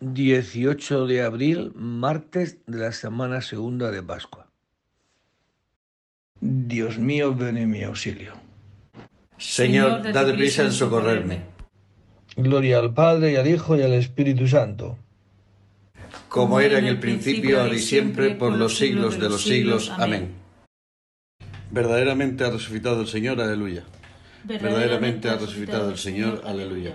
18 de abril, martes de la semana segunda de Pascua. Dios mío, ven en mi auxilio. Señor, date prisa en socorrerme. Gloria al Padre y al Hijo y al Espíritu Santo. Como era en el principio, ahora y siempre, por los siglos de los siglos. Amén. Verdaderamente ha resucitado el Señor, aleluya. Verdaderamente ha resucitado el Señor, aleluya.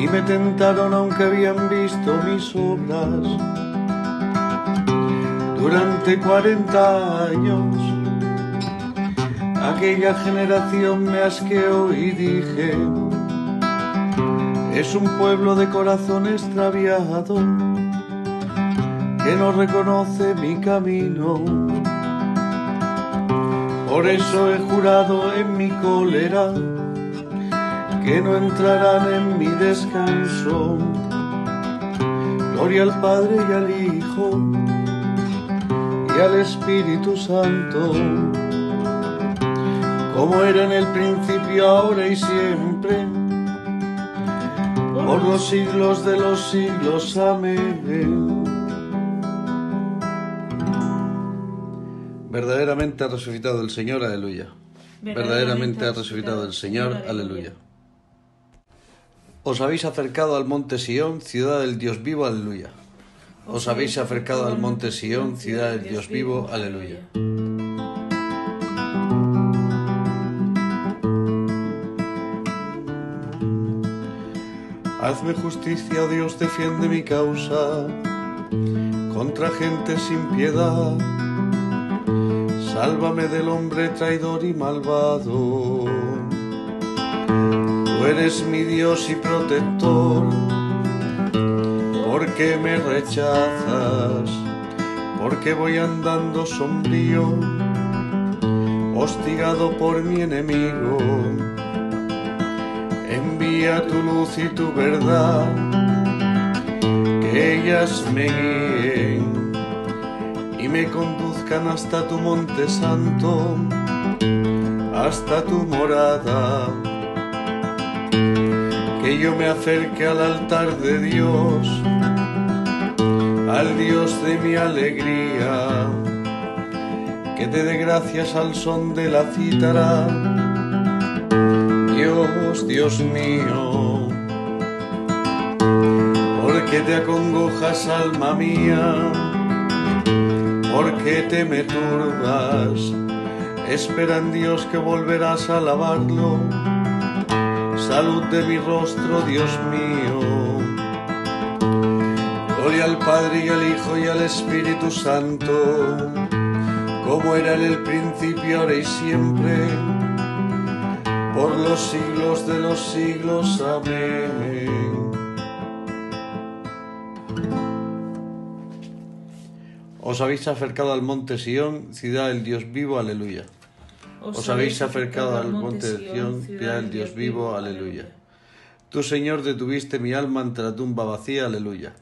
y me tentaron aunque habían visto mis obras. Durante cuarenta años aquella generación me asqueó y dije, es un pueblo de corazón extraviado que no reconoce mi camino. Por eso he jurado en mi cólera que no entrarán en mi descanso. Gloria al Padre y al Hijo y al Espíritu Santo como era en el principio, ahora y siempre, por los siglos de los siglos. Amén. Verdaderamente ha resucitado el Señor, aleluya. Verdaderamente ha resucitado el Señor, aleluya. Os habéis acercado al monte Sión, ciudad del Dios vivo, aleluya. Os habéis acercado al monte Sión, ciudad del Dios vivo, aleluya. Hazme justicia, oh Dios, defiende mi causa contra gente sin piedad. Sálvame del hombre traidor y malvado. Eres mi Dios y protector. ¿Por qué me rechazas? Porque voy andando sombrío, hostigado por mi enemigo envía tu luz y tu verdad, que ellas me guíen y me conduzcan hasta tu monte santo, hasta tu morada. Que yo me acerque al altar de Dios, al Dios de mi alegría, que te dé gracias al son de la cítara. Dios, Dios mío, porque te acongojas, alma mía, porque te me turbas, espera en Dios que volverás a alabarlo, salud de mi rostro, Dios mío. Gloria al Padre y al Hijo y al Espíritu Santo, como era en el principio, ahora y siempre por los siglos de los siglos. Amén. Os habéis acercado al monte Sión, ciudad del Dios vivo, aleluya. Os habéis acercado al monte de Sión, ciudad del Dios vivo, aleluya. Tú, Señor, detuviste mi alma ante la tumba vacía, aleluya.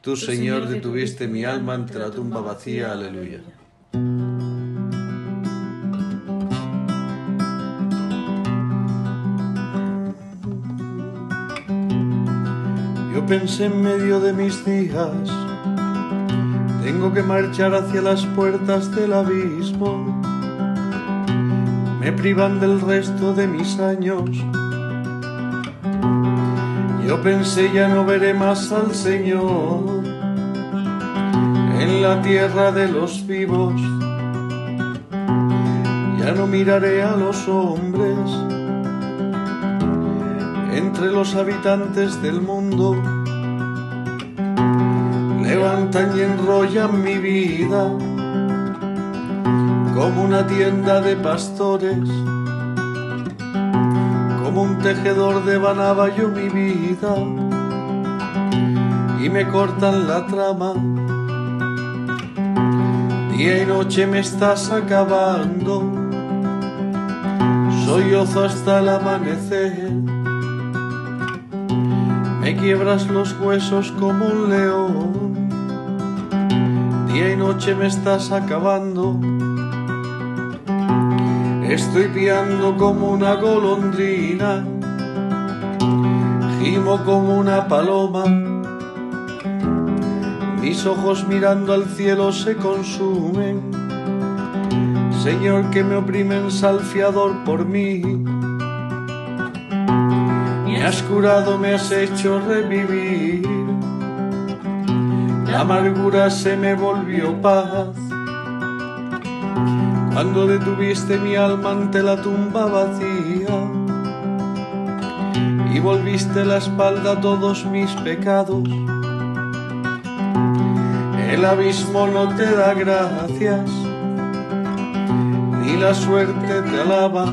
Tú, Señor, detuviste mi alma ante la tumba vacía. Aleluya. Yo pensé en medio de mis días, tengo que marchar hacia las puertas del abismo. Me privan del resto de mis años yo pensé ya no veré más al Señor en la tierra de los vivos. Ya no miraré a los hombres entre los habitantes del mundo. Levantan y enrollan mi vida como una tienda de pastores como un tejedor de yo mi vida y me cortan la trama. Día y noche me estás acabando, soy ozo hasta el amanecer. Me quiebras los huesos como un león, día y noche me estás acabando Estoy piando como una golondrina, gimo como una paloma. Mis ojos mirando al cielo se consumen. Señor, que me oprimen salfiador por mí. Me has curado, me has hecho revivir. La amargura se me volvió paz cuando detuviste mi alma ante la tumba vacía y volviste la espalda a todos mis pecados. El abismo no te da gracias, ni la suerte te alaba,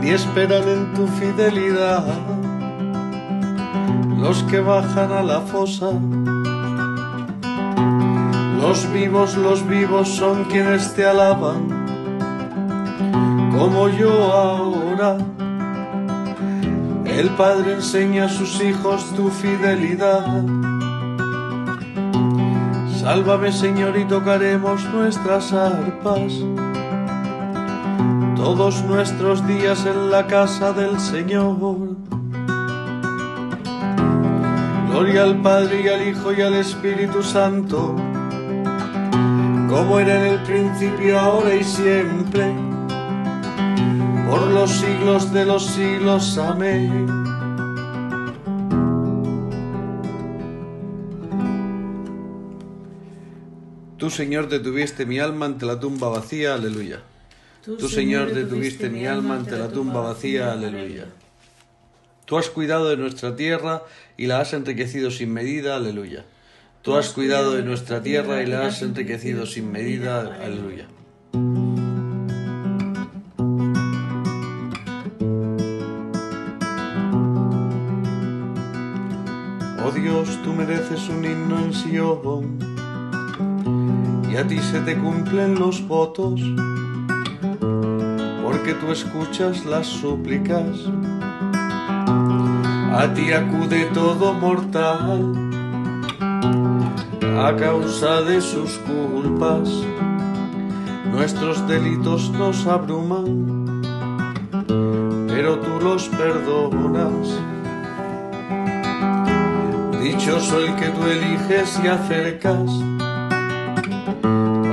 ni esperan en tu fidelidad los que bajan a la fosa los vivos, los vivos son quienes te alaban, como yo ahora. El Padre enseña a sus hijos tu fidelidad. Sálvame Señor y tocaremos nuestras arpas todos nuestros días en la casa del Señor. Gloria al Padre y al Hijo y al Espíritu Santo como era en el principio, ahora y siempre, por los siglos de los siglos. Amén. Tú, Señor, detuviste mi alma ante la tumba vacía, aleluya. Tú, Señor, detuviste mi alma ante la tumba vacía, aleluya. Tú has cuidado de nuestra tierra y la has enriquecido sin medida, aleluya. Tú has cuidado de nuestra tierra y la has enriquecido sin medida. Aleluya. Oh Dios, tú mereces un himno en Sion y a ti se te cumplen los votos porque tú escuchas las súplicas. A ti acude todo mortal a causa de sus culpas. Nuestros delitos nos abruman, pero tú los perdonas. Dichoso el que tú eliges y acercas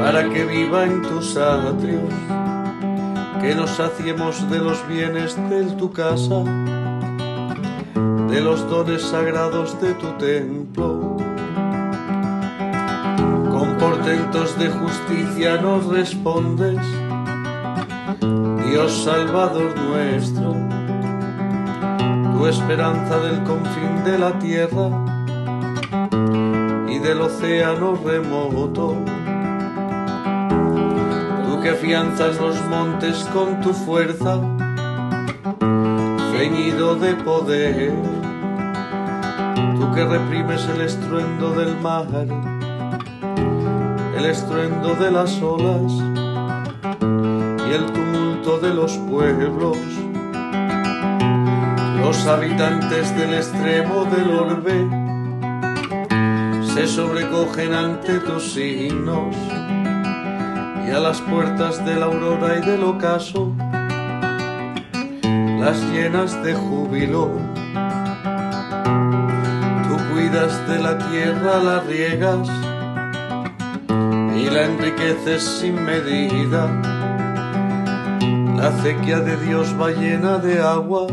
para que viva en tus atrios, que nos saciemos de los bienes de tu casa, de los dones sagrados de tu templo portentos de justicia nos respondes, Dios Salvador nuestro, tu esperanza del confín de la tierra y del océano remoto. Tú que afianzas los montes con tu fuerza, ceñido de poder, tú que reprimes el estruendo del mar el estruendo de las olas y el tumulto de los pueblos. Los habitantes del extremo del orbe se sobrecogen ante tus signos y a las puertas de la aurora y del ocaso las llenas de júbilo. Tú cuidas de la tierra, la riegas la enriqueces sin medida. La acequia de Dios va llena de agua,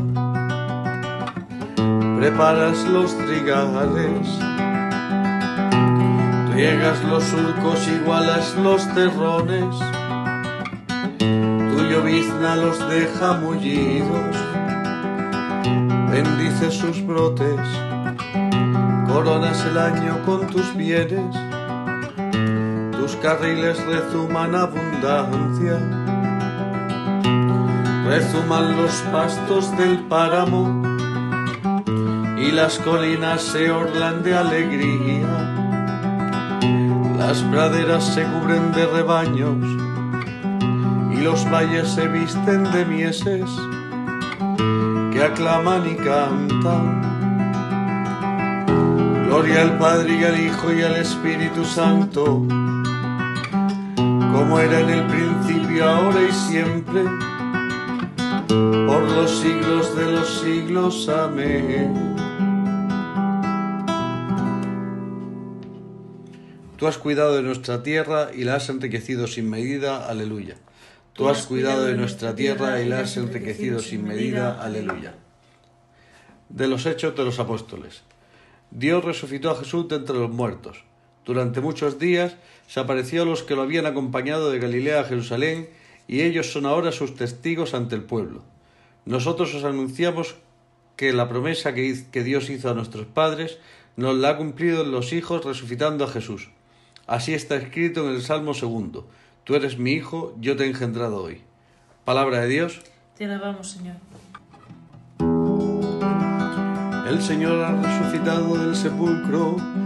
preparas los trigales, riegas los surcos, igualas los terrones, tu llovizna los deja mullidos, bendice sus brotes, coronas el año con tus bienes, carriles rezuman abundancia rezuman los pastos del páramo y las colinas se orlan de alegría. Las praderas se cubren de rebaños y los valles se visten de mieses que aclaman y cantan. Gloria al Padre y al Hijo y al Espíritu Santo, como era en el principio, ahora y siempre por los siglos de los siglos. Amén. Tú has cuidado de nuestra tierra y la has enriquecido sin medida. Aleluya. Tú has cuidado de nuestra tierra y la has enriquecido sin medida. Aleluya. De los hechos de los apóstoles. Dios resucitó a Jesús de entre los muertos. Durante muchos días se apareció a los que lo habían acompañado de Galilea a Jerusalén y ellos son ahora sus testigos ante el pueblo. Nosotros os anunciamos que la promesa que, Dios hizo a nuestros padres nos la ha cumplido en los hijos resucitando a Jesús. Así está escrito en el Salmo segundo. Tú eres mi hijo, yo te he engendrado hoy. Palabra de Dios. Te alabamos, Señor. El Señor ha resucitado del sepulcro.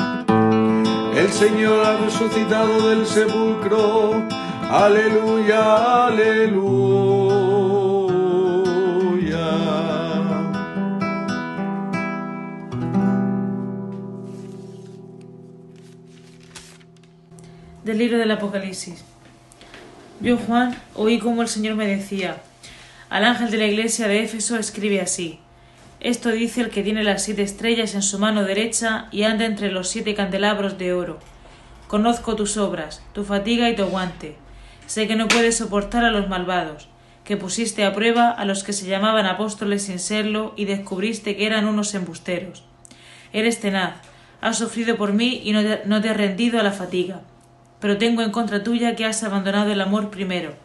El Señor ha resucitado del sepulcro Aleluya, aleluya. Del libro del Apocalipsis. Yo, Juan, oí como el Señor me decía, al ángel de la iglesia de Éfeso escribe así. Esto dice el que tiene las siete estrellas en su mano derecha y anda entre los siete candelabros de oro. Conozco tus obras, tu fatiga y tu aguante Sé que no puedes soportar a los malvados, que pusiste a prueba a los que se llamaban apóstoles sin serlo y descubriste que eran unos embusteros. Eres tenaz, has sufrido por mí y no te, has rendido a la fatiga. Pero tengo en contra tuya que has abandonado el amor primero.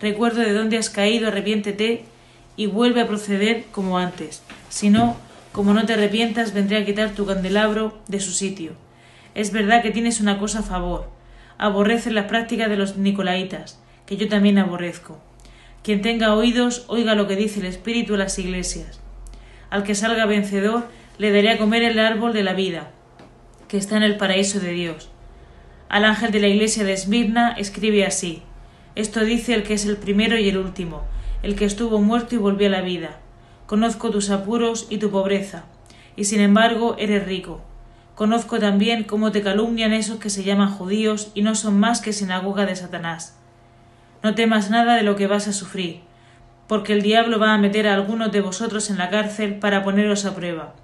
Recuerdo de dónde has caído, arrepiéntete y vuelve a proceder como antes. Si no, como no te arrepientas, vendré a quitar tu candelabro de su sitio. Es verdad que tienes una cosa a favor aborrece la práctica de los nicolaitas, que yo también aborrezco. Quien tenga oídos, oiga lo que dice el Espíritu a las iglesias. Al que salga vencedor, le daré a comer el árbol de la vida, que está en el paraíso de Dios. Al ángel de la iglesia de Esmirna escribe así: Esto dice el que es el primero y el último, el que estuvo muerto y volvió a la vida. Conozco tus apuros y tu pobreza, y sin embargo eres rico. Conozco también cómo te calumnian esos que se llaman judíos y no son más que sinagoga de Satanás. No temas nada de lo que vas a sufrir, porque el diablo va a meter a algunos de vosotros en la cárcel para poneros a prueba.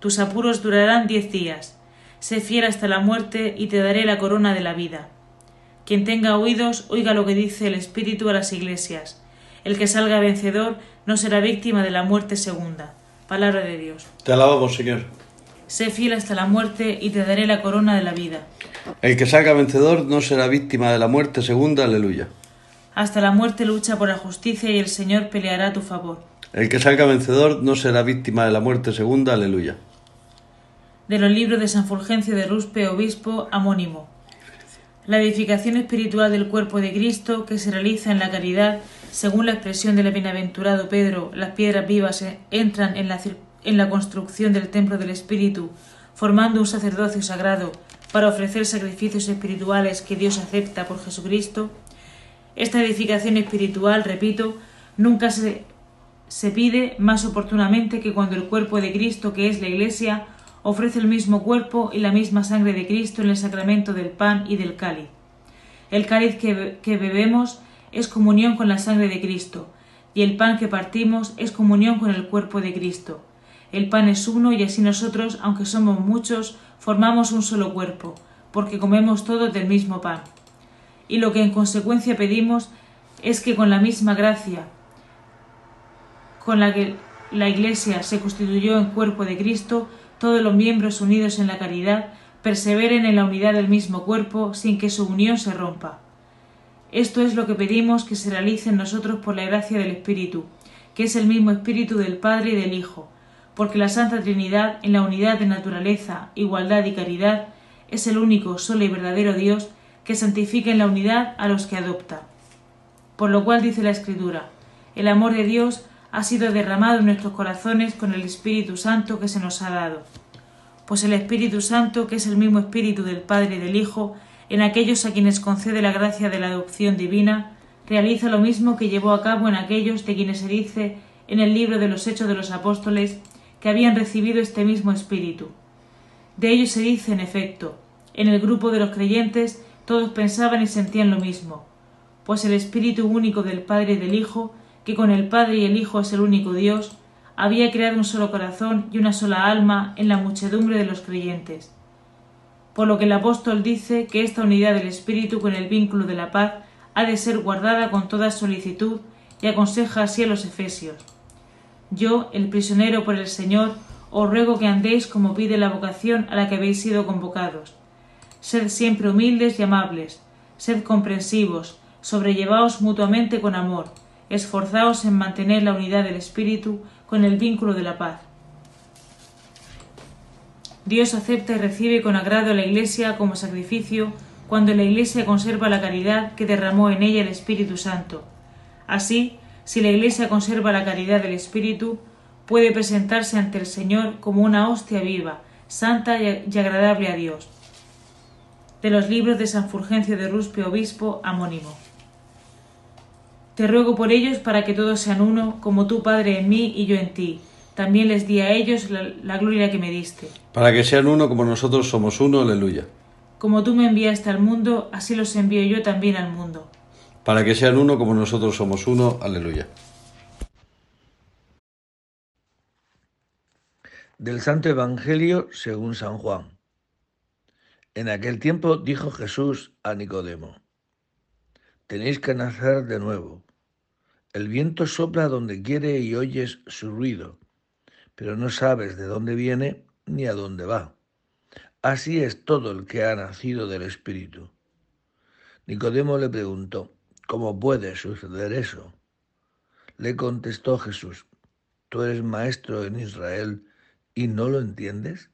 Tus apuros durarán diez días. Sé fiel hasta la muerte y te daré la corona de la vida. Quien tenga oídos, oiga lo que dice el Espíritu a las iglesias. El que salga vencedor no será víctima de la muerte segunda. Palabra de Dios. Te alabamos, Señor. Sé fiel hasta la muerte y te daré la corona de la vida. El que salga vencedor no será víctima de la muerte segunda, aleluya. Hasta la muerte lucha por la justicia y el Señor peleará a tu favor. El que salga vencedor no será víctima de la muerte segunda, aleluya. de los libros de San Fulgencio de Ruspe, obispo amónimo. La edificación espiritual del cuerpo de Cristo que se realiza en la caridad, según la expresión del bienaventurado Pedro, las piedras vivas entran en la, en la construcción del templo del Espíritu, formando un sacerdocio sagrado para ofrecer sacrificios espirituales que Dios acepta por Jesucristo. Esta edificación espiritual, repito, nunca se, se pide más oportunamente que cuando el cuerpo de Cristo, que es la Iglesia, ofrece el mismo cuerpo y la misma sangre de Cristo en el sacramento del pan y del cáliz. El cáliz que, que bebemos es comunión con la sangre de Cristo, y el pan que partimos es comunión con el cuerpo de Cristo. El pan es uno y así nosotros, aunque somos muchos, formamos un solo cuerpo, porque comemos todos del mismo pan. Y lo que en consecuencia pedimos es que con la misma gracia con la que la Iglesia se constituyó en cuerpo de Cristo, todos los miembros unidos en la caridad perseveren en la unidad del mismo cuerpo sin que su unión se rompa. Esto es lo que pedimos que se realice en nosotros por la gracia del Espíritu, que es el mismo Espíritu del Padre y del Hijo, porque la Santa Trinidad, en la unidad de naturaleza, igualdad y caridad, es el único, solo y verdadero Dios que santifica en la unidad a los que adopta. Por lo cual dice la Escritura, el amor de Dios ha sido derramado en nuestros corazones con el Espíritu Santo que se nos ha dado. Pues el Espíritu Santo, que es el mismo Espíritu del Padre y del Hijo, en aquellos a quienes concede la gracia de la adopción divina, realiza lo mismo que llevó a cabo en aquellos de quienes se dice en el libro de los Hechos de los Apóstoles que habían recibido este mismo Espíritu. De ellos se dice, en efecto, en el grupo de los creyentes todos pensaban y sentían lo mismo, pues el Espíritu único del Padre y del Hijo que con el Padre y el Hijo es el único Dios, había creado un solo corazón y una sola alma en la muchedumbre de los creyentes. Por lo que el apóstol dice que esta unidad del Espíritu con el vínculo de la paz ha de ser guardada con toda solicitud y aconseja así a los efesios. Yo, el prisionero por el Señor, os ruego que andéis como pide la vocación a la que habéis sido convocados. Sed siempre humildes y amables, sed comprensivos, sobrellevaos mutuamente con amor, esforzaos en mantener la unidad del Espíritu con el vínculo de la paz. Dios acepta y recibe con agrado a la Iglesia como sacrificio cuando la Iglesia conserva la caridad que derramó en ella el Espíritu Santo. Así, si la Iglesia conserva la caridad del Espíritu, puede presentarse ante el Señor como una hostia viva, santa y agradable a Dios. De los libros de San Fulgencio de Ruspe, obispo amónimo. Te ruego por ellos para que todos sean uno, como tú, Padre, en mí y yo en ti. También les di a ellos la, gloria que me diste. Para que sean uno como nosotros somos uno, aleluya. Como tú me enviaste al mundo, así los envío yo también al mundo. Para que sean uno como nosotros somos uno, aleluya. Del Santo Evangelio según San Juan. En aquel tiempo dijo Jesús a Nicodemo, Tenéis que nacer de nuevo. El viento sopla donde quiere y oyes su ruido, pero no sabes de dónde viene ni a dónde va. Así es todo el que ha nacido del Espíritu. Nicodemo le preguntó, ¿cómo puede suceder eso? Le contestó Jesús, ¿tú eres maestro en Israel y no lo entiendes?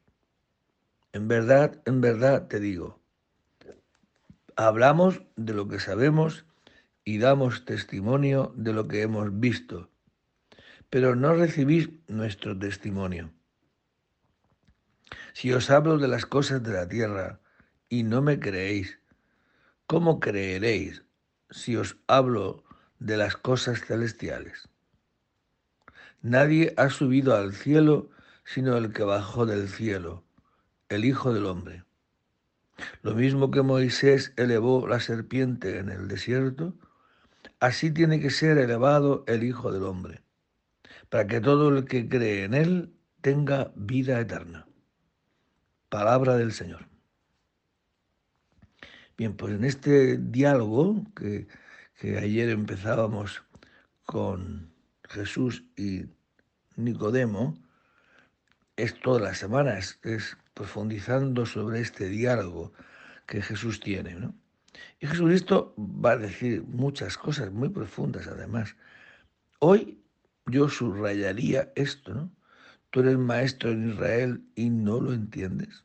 En verdad, en verdad te digo, hablamos de lo que sabemos y damos testimonio de lo que hemos visto, pero no recibís nuestro testimonio. Si os hablo de las cosas de la tierra y no me creéis, ¿cómo creeréis si os hablo de las cosas celestiales? Nadie ha subido al cielo sino el que bajó del cielo, el Hijo del Hombre. Lo mismo que Moisés elevó la serpiente en el desierto, Así tiene que ser elevado el Hijo del Hombre, para que todo el que cree en Él tenga vida eterna. Palabra del Señor. Bien, pues en este diálogo que, ayer empezábamos con Jesús y Nicodemo, es toda la semana, es, es profundizando sobre este diálogo que Jesús tiene, ¿no? Y Jesucristo va a decir muchas cosas muy profundas además. Hoy yo subrayaría esto, ¿no? Tú eres maestro en Israel y no lo entiendes.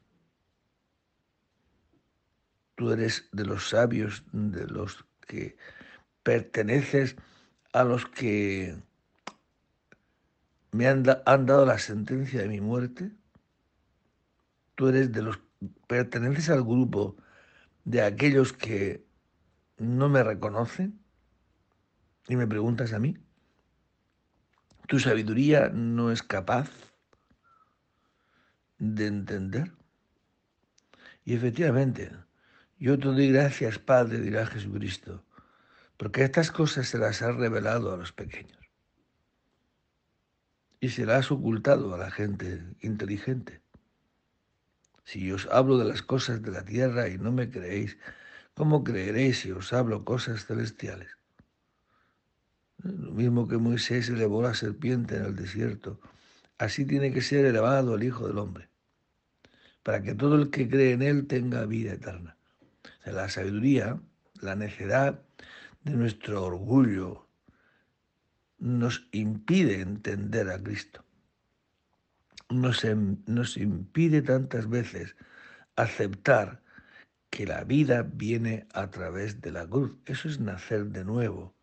Tú eres de los sabios, de los que perteneces a los que me han, han dado la sentencia de mi muerte. Tú eres de los perteneces al grupo de aquellos que no me reconocen y me preguntas a mí. Tu sabiduría no es capaz de entender. Y efectivamente, yo te doy gracias, Padre, dirá Jesucristo, porque estas cosas se las has revelado a los pequeños y se las has ocultado a la gente inteligente. Si os hablo de las cosas de la tierra y no me creéis, ¿cómo creeréis si os hablo cosas celestiales? Lo mismo que Moisés elevó la serpiente en el desierto, así tiene que ser elevado el Hijo del Hombre, para que todo el que cree en él tenga vida eterna. la sabiduría, la necedad de nuestro orgullo nos impide entender a Cristo nos, nos impide tantas veces aceptar que la vida viene a través de la cruz. Eso es nacer de nuevo.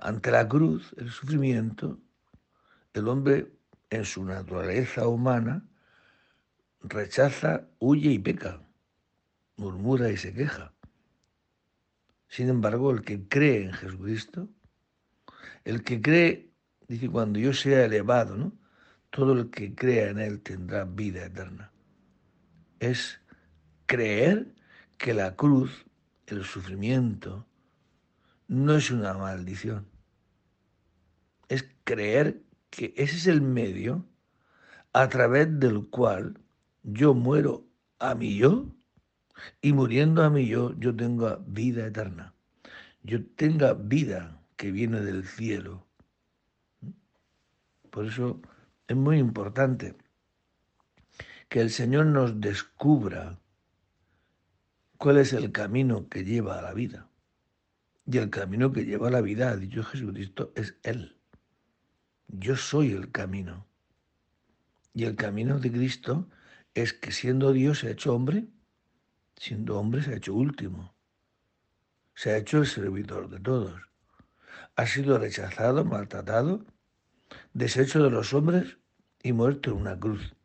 ante la cruz, el sufrimiento, el hombre en su naturaleza humana rechaza, huye y peca, murmura y se queja. Sin embargo, el que cree en Jesucristo, el que cree, dice, cuando yo sea elevado, ¿no? todo el que crea en Él tendrá vida eterna. Es creer que la cruz, el sufrimiento, no es una maldición. Es creer que ese es el medio a través del cual yo muero a mi yo y muriendo a mi yo, yo tengo vida eterna. Yo tenga vida que viene del cielo. Por eso es muy importante que el Señor nos descubra cuál es el camino que lleva a la vida. Y el camino que lleva a la vida, ha dicho Jesucristo, es Él. Yo soy el camino. Y el camino de Cristo es que siendo Dios se ha hecho hombre, siendo hombre se ha hecho último. Se ha hecho el servidor de todos. Ha sido rechazado, maltratado, deshecho de los hombres y muerto en una cruz.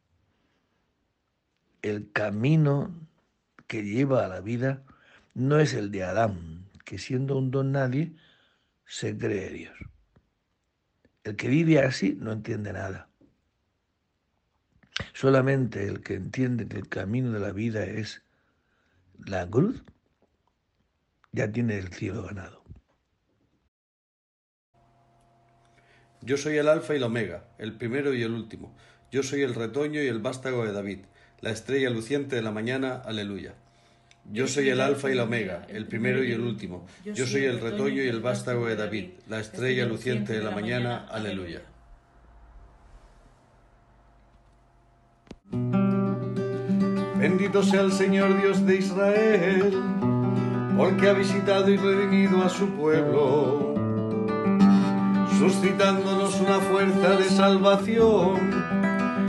El camino que lleva a la vida no es el de Adán, que siendo un don nadie, se cree Dios. El que vive así no entiende nada. Solamente el que entiende que el camino de la vida es la cruz, ya tiene el cielo ganado. Yo soy el alfa y la omega, el primero y el último. Yo soy el retoño y el vástago de David, la estrella luciente de la mañana, aleluya. Yo soy el alfa y la omega, el primero y el último. Yo soy el retoño y el vástago de David, la estrella luciente de la mañana, aleluya. Bendito sea el Señor Dios de Israel, porque ha visitado y redimido a su pueblo suscitándonos una fuerza de salvación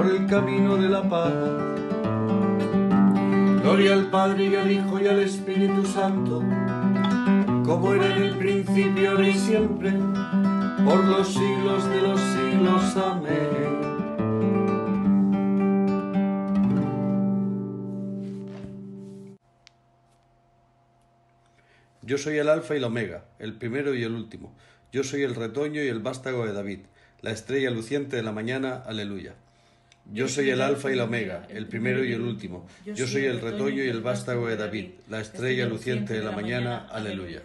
por el camino de la paz. Gloria al Padre y al Hijo y al Espíritu Santo, como era en el principio, ahora y siempre, por los siglos de los siglos. Amén. Yo soy el Alfa y la Omega, el primero y el último. Yo soy el retoño y el vástago de David, la estrella luciente de la mañana. Aleluya. Yo soy el Alfa y la Omega, el primero y el último. Yo soy el retoño y el vástago de David, la estrella luciente de la mañana. Aleluya.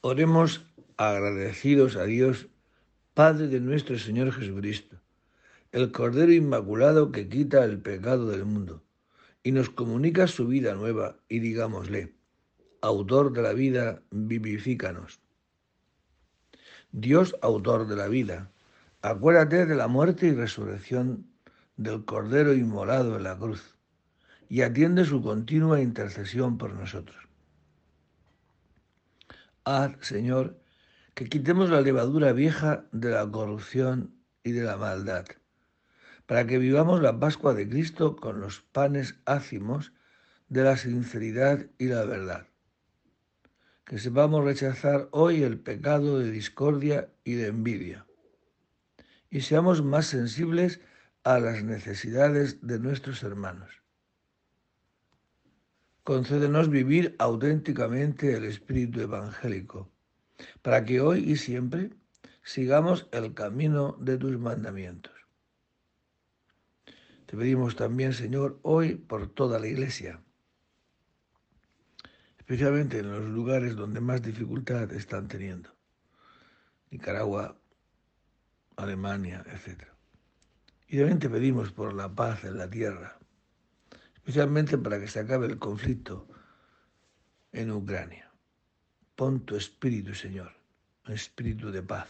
Oremos agradecidos a Dios, Padre de nuestro Señor Jesucristo, el Cordero Inmaculado que quita el pecado del mundo y nos comunica su vida nueva y digámosle, autor de la vida, vivifícanos. Dios, autor de la vida, acuérdate de la muerte y resurrección del Cordero inmolado en la cruz y atiende su continua intercesión por nosotros. Haz, Señor, que quitemos la levadura vieja de la corrupción y de la maldad, para que vivamos la Pascua de Cristo con los panes ácimos de la sinceridad y la verdad. Que sepamos rechazar hoy el pecado de discordia y de envidia, y seamos más sensibles a las necesidades de nuestros hermanos. Concédenos vivir auténticamente el espíritu evangélico, para que hoy y siempre sigamos el camino de tus mandamientos. Te pedimos también, Señor, hoy por toda la Iglesia, especialmente en los lugares donde más dificultad están teniendo, Nicaragua, Alemania, etc. Y también te pedimos por la paz en la tierra, especialmente para que se acabe el conflicto en Ucrania. Pon tu espíritu, Señor, un espíritu de paz.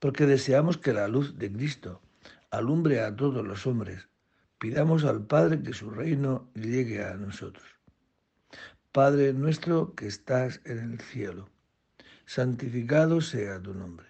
Porque deseamos que la luz de Cristo alumbre a todos los hombres. Pidamos al Padre que su reino llegue a nosotros. Padre nuestro que estás en el cielo, santificado sea tu nombre.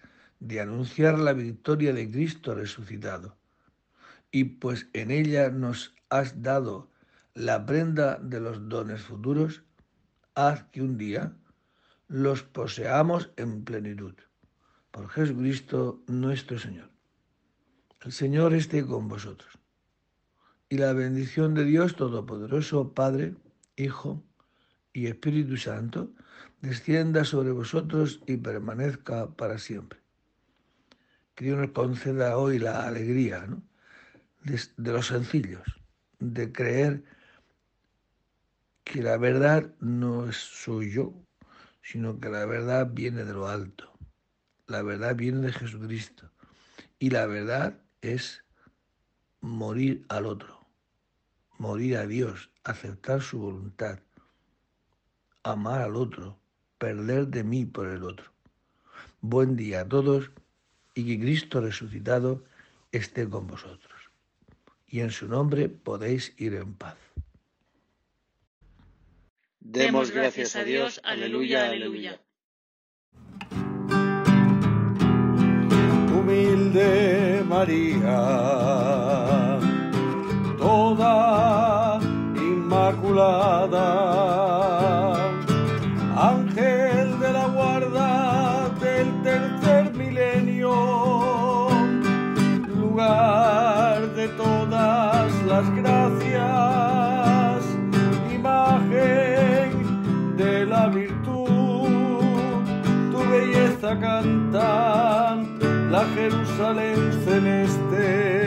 de anunciar la victoria de Cristo resucitado y pues en ella nos has dado la prenda de los dones futuros, haz que un día los poseamos en plenitud. Por Jesucristo nuestro Señor. El Señor esté con vosotros. Y la bendición de Dios Todopoderoso, Padre, Hijo y Espíritu Santo, descienda sobre vosotros y permanezca para siempre. Que Dios nos conceda hoy la alegría, ¿no? de, los sencillos, de creer que la verdad no soy yo, sino que la verdad viene de lo alto. La verdad viene de Jesucristo. Y la verdad es morir al otro, morir a Dios, aceptar su voluntad, amar al otro, perder de mí por el otro. Buen día a todos y que Cristo resucitado esté con vosotros y en su nombre podéis ir en paz. Demos gracias a Dios, aleluya, aleluya. Humilde María, toda inmaculada, cantar la Jerusalén celeste